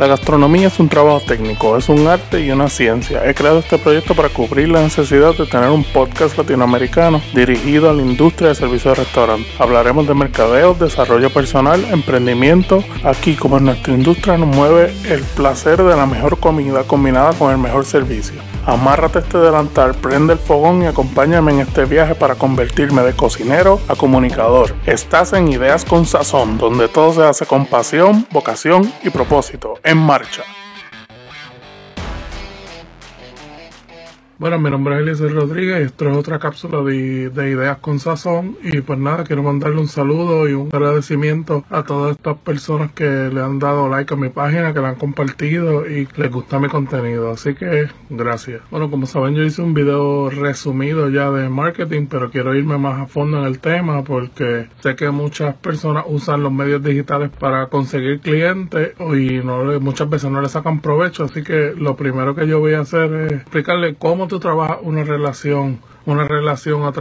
La gastronomía es un trabajo técnico, es un arte y una ciencia. He creado este proyecto para cubrir la necesidad de tener un podcast latinoamericano dirigido a la industria de servicios de restaurante. Hablaremos de mercadeo, desarrollo personal, emprendimiento. Aquí, como en nuestra industria nos mueve el placer de la mejor comida combinada con el mejor servicio. Amárrate este delantal, prende el fogón y acompáñame en este viaje para convertirme de cocinero a comunicador. Estás en Ideas con Sazón, donde todo se hace con pasión, vocación y propósito. En marcha. Bueno, mi nombre es Eliezer Rodríguez esto es otra cápsula de, de, Ideas con Sazón. Y pues nada, quiero mandarle un saludo y un agradecimiento a todas estas personas que le han dado like a mi página, que la han compartido y les gusta mi contenido. Así que gracias. Bueno, como saben, yo hice un video resumido ya de marketing, pero quiero irme más a fondo en el tema porque sé que muchas personas usan los medios digitales para conseguir clientes y no, muchas veces no le sacan provecho. Así que lo primero que yo voy a hacer es explicarle cómo tú trabajas una relación una relación a,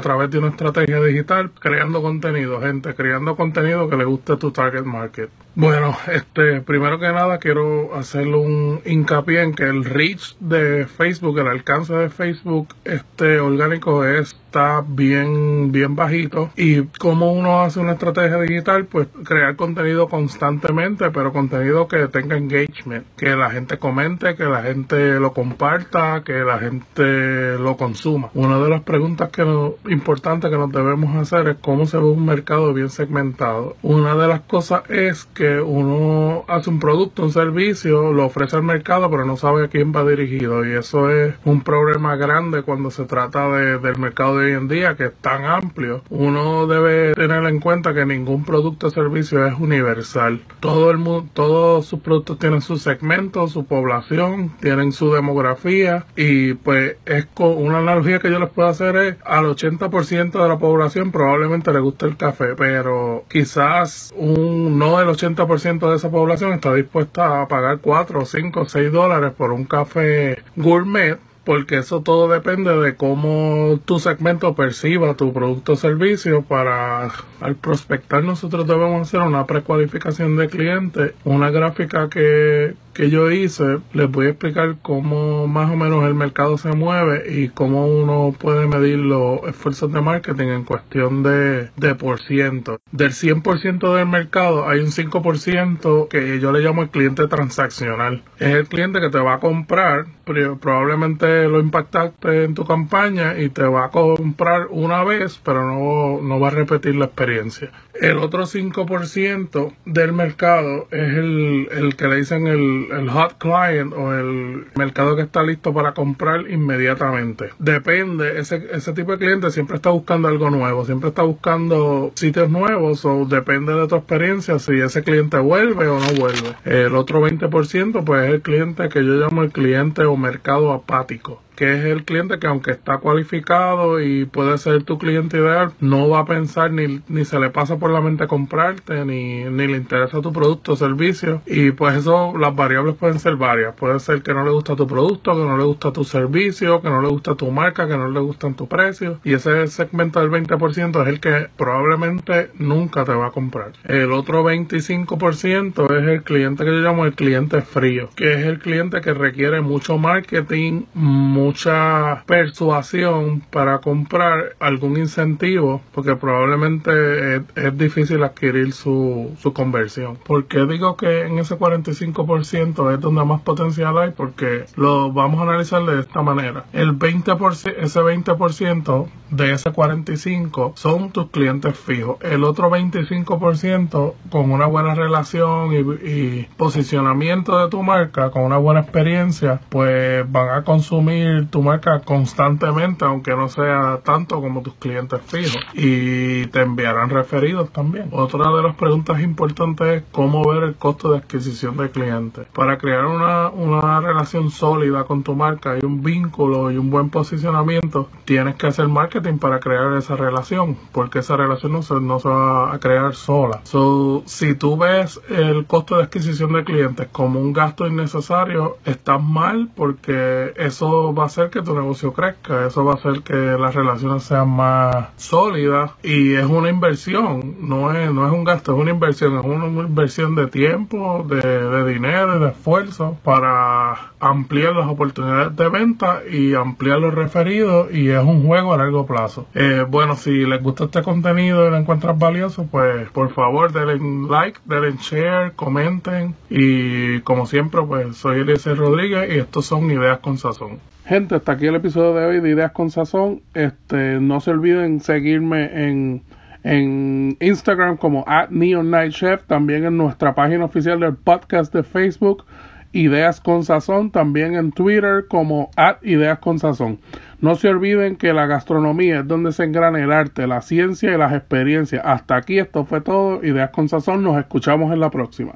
través de una estrategia digital creando contenido, gente, creando contenido que le guste a tu target market. Bueno, este, primero que nada quiero hacerle un hincapié en que el reach de Facebook, el alcance de Facebook, este orgánico está bien, bien bajito. Y como uno hace una estrategia digital, pues crear contenido constantemente, pero contenido que tenga engagement, que la gente comente, que la gente lo comparta, que la gente lo consuma una de las preguntas que importantes que nos debemos hacer es cómo se ve un mercado bien segmentado. Una de las cosas es que uno hace un producto, un servicio, lo ofrece al mercado, pero no sabe a quién va dirigido. Y eso es un problema grande cuando se trata del mercado de hoy en día, que es tan amplio. Uno debe tener en cuenta que ningún producto o servicio es universal. Todo el mundo, todos sus productos tienen su segmento, su población, tienen su demografía y pues es con una analogía que yo les puedo hacer es al 80% de la población probablemente le gusta el café, pero quizás un no el 80% de esa población está dispuesta a pagar 4, 5, 6 dólares por un café gourmet porque eso todo depende de cómo tu segmento perciba tu producto o servicio para al prospectar nosotros debemos hacer una precualificación de cliente una gráfica que que yo hice, les voy a explicar cómo más o menos el mercado se mueve y cómo uno puede medir los esfuerzos de marketing en cuestión de, de por ciento. Del 100% del mercado hay un 5% que yo le llamo el cliente transaccional. Es el cliente que te va a comprar, probablemente lo impactaste en tu campaña y te va a comprar una vez, pero no, no va a repetir la experiencia. El otro 5% del mercado es el, el que le dicen el, el, hot client o el mercado que está listo para comprar inmediatamente. Depende, ese, ese tipo de cliente siempre está buscando algo nuevo, siempre está buscando sitios nuevos o depende de tu experiencia si ese cliente vuelve o no vuelve. El otro 20% pues es el cliente que yo llamo el cliente o mercado apático que es el cliente que aunque está cualificado y puede ser tu cliente ideal, no va a pensar ni, ni se le pasa por la mente comprarte, ni, ni le interesa tu producto o servicio. Y pues eso, las variables pueden ser varias. Puede ser que no le gusta tu producto, que no le gusta tu servicio, que no le gusta tu marca, que no le gustan tu precio. Y ese segmento del 20% es el que probablemente nunca te va a comprar. El otro 25% es el cliente que yo llamo el cliente frío, que es el cliente que requiere mucho marketing, mucha persuasión para comprar algún incentivo porque probablemente es, difícil adquirir su, su conversión. ¿Por qué digo que en ese 45% es donde más potencial hay? Porque lo vamos a analizar de esta manera. El 20%, ese 20% de ese 45% son tus clientes fijos. El otro 25% con una buena relación y posicionamiento de tu marca, con una buena experiencia, pues van a consumir tu marca constantemente, aunque no sea tanto como tus clientes fijos. Y te enviarán referidos también. Otra de las preguntas importantes es cómo ver el costo de adquisición de clientes. Para crear una, una relación sólida con tu marca y un vínculo y un buen posicionamiento, tienes que hacer marketing para crear esa relación, porque esa relación no se, no se va a crear sola. So, si tú ves el costo de adquisición de clientes como un gasto innecesario, estás mal porque eso va hacer que tu negocio crezca, eso va a hacer que las relaciones sean más sólidas. Y es una inversión, no es, no es un gasto, es una inversión, es una, inversión de tiempo, de, de dinero, de esfuerzo para ampliar las oportunidades de venta y ampliar los referidos. Y es un juego a largo plazo. Eh, bueno, si les gusta este contenido y lo encuentras valioso, pues por favor denle like, denle share, comenten. Y como siempre pues soy Eliezer Rodríguez y estos son Ideas con Sazón. Gente, hasta aquí el episodio de hoy de Ideas con Sazón. Este, no se olviden seguirme en en Instagram como at Neon también en nuestra página oficial del podcast de Facebook Ideas con Sazón, también en Twitter como at Ideas con Sazón. No se olviden que la gastronomía es donde se engrana el arte, la ciencia y las experiencias. Hasta aquí esto fue todo. Ideas con Sazón, nos escuchamos en la próxima.